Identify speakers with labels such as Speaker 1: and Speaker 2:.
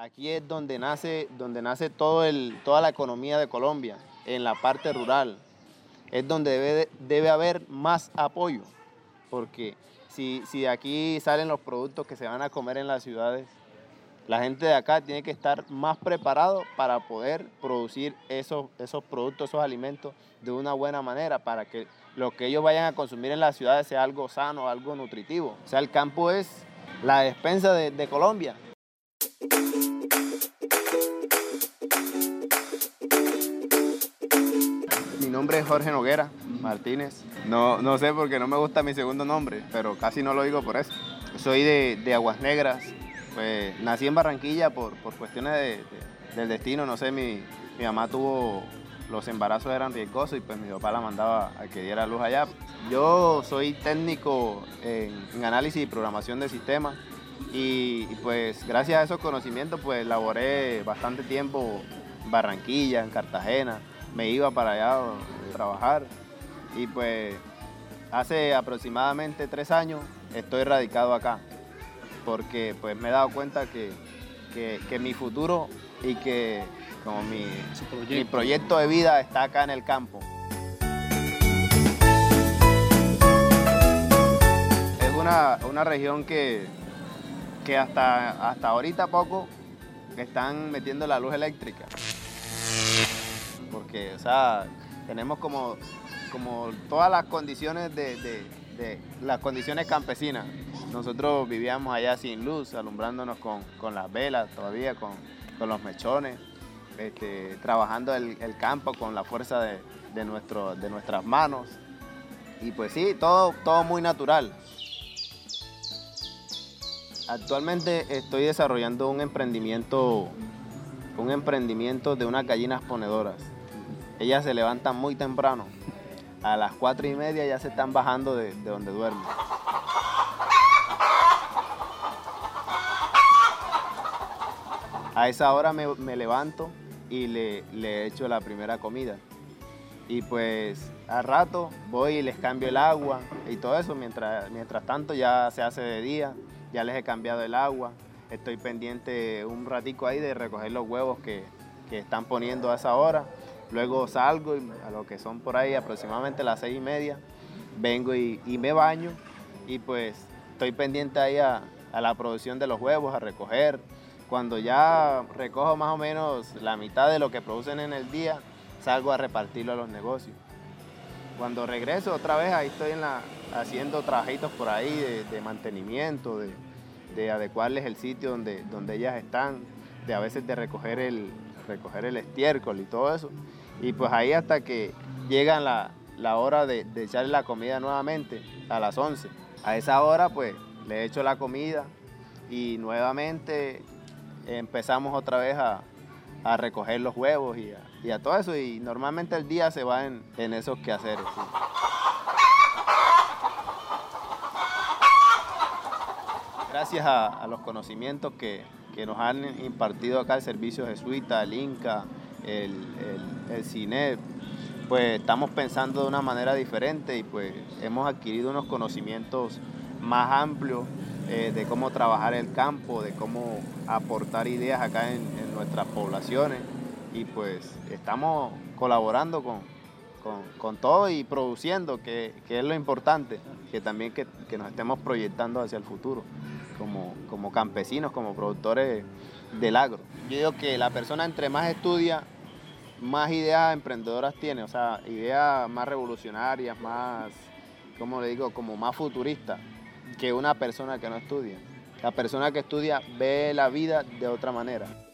Speaker 1: Aquí es donde nace, donde nace todo el, toda la economía de Colombia, en la parte rural. Es donde debe, debe haber más apoyo, porque si, si de aquí salen los productos que se van a comer en las ciudades, la gente de acá tiene que estar más preparado para poder producir esos, esos productos, esos alimentos de una buena manera, para que lo que ellos vayan a consumir en las ciudades sea algo sano, algo nutritivo. O sea, el campo es la despensa de, de Colombia. Nombre es Jorge Noguera Martínez. No, no sé porque no me gusta mi segundo nombre, pero casi no lo digo por eso. Soy de, de Aguas Negras. Pues nací en Barranquilla por, por cuestiones de, de, del destino. No sé, mi, mi mamá tuvo los embarazos eran riesgosos y pues mi papá la mandaba a que diera luz allá. Yo soy técnico en, en análisis y programación de sistemas y, y, pues gracias a esos conocimientos pues laboré bastante tiempo en Barranquilla, en Cartagena, me iba para allá a trabajar y pues hace aproximadamente tres años estoy radicado acá porque pues me he dado cuenta que, que, que mi futuro y que como mi proyecto. mi proyecto de vida está acá en el campo. Es una, una región que, que hasta, hasta ahorita poco están metiendo la luz eléctrica. Porque, o sea, tenemos como, como todas las condiciones de, de, las condiciones campesinas. Nosotros vivíamos allá sin luz, alumbrándonos con, con las velas todavía, con, con los mechones este, trabajando el, el, campo con la fuerza de, de, nuestro, de nuestras manos. Y pues sí, todo, todo muy natural. Actualmente estoy desarrollando un emprendimiento, un emprendimiento de unas gallinas ponedoras. Ellas se levantan muy temprano. A las cuatro y media ya se están bajando de, de donde duermen. A esa hora me, levanto y le, le echo la primera comida. Y pues al rato voy y les cambio el agua y todo eso. Mientras, mientras tanto ya se hace de día, ya les he cambiado el agua. Estoy pendiente un ratico ahí de recoger los huevos que están poniendo a esa hora. Luego salgo y a lo que son por ahí aproximadamente las seis y media. Vengo y, me baño y pues estoy pendiente ahí a, la producción de los huevos, a recoger, cuando ya recojo más o menos la mitad de lo que producen en el día, salgo a repartirlo a los negocios. Cuando regreso otra vez, ahí estoy haciendo trabajitos por ahí de, de mantenimiento, de, de, adecuarles el sitio donde, donde ellas están, de a veces de recoger el, recoger el estiércol y todo eso. Y pues ahí hasta que llega la, la hora de, de echarle la comida nuevamente, a las 11. A esa hora pues le echo la comida y nuevamente empezamos otra vez a, a recoger los huevos y a, y a, todo eso. Y normalmente el día se va en, en esos quehaceres. Gracias a, a, los conocimientos que, que, nos han impartido acá el Servicio Jesuita, el INCA, el, el, CINEP, pues estamos pensando de una manera diferente y pues hemos adquirido unos conocimientos más amplios eh, de cómo trabajar el campo, de cómo aportar ideas acá en, en nuestras poblaciones. Y pues estamos colaborando con, con, con todo y produciendo, que, que, es lo importante, que también que, que, nos estemos proyectando hacia el futuro como, como campesinos, como productores del agro. Yo digo que la persona entre más estudia, más ideas emprendedoras tiene, o sea, ideas más revolucionarias, más, como le digo, como más futuristas que una persona que no estudia. La persona que estudia ve la vida de otra manera.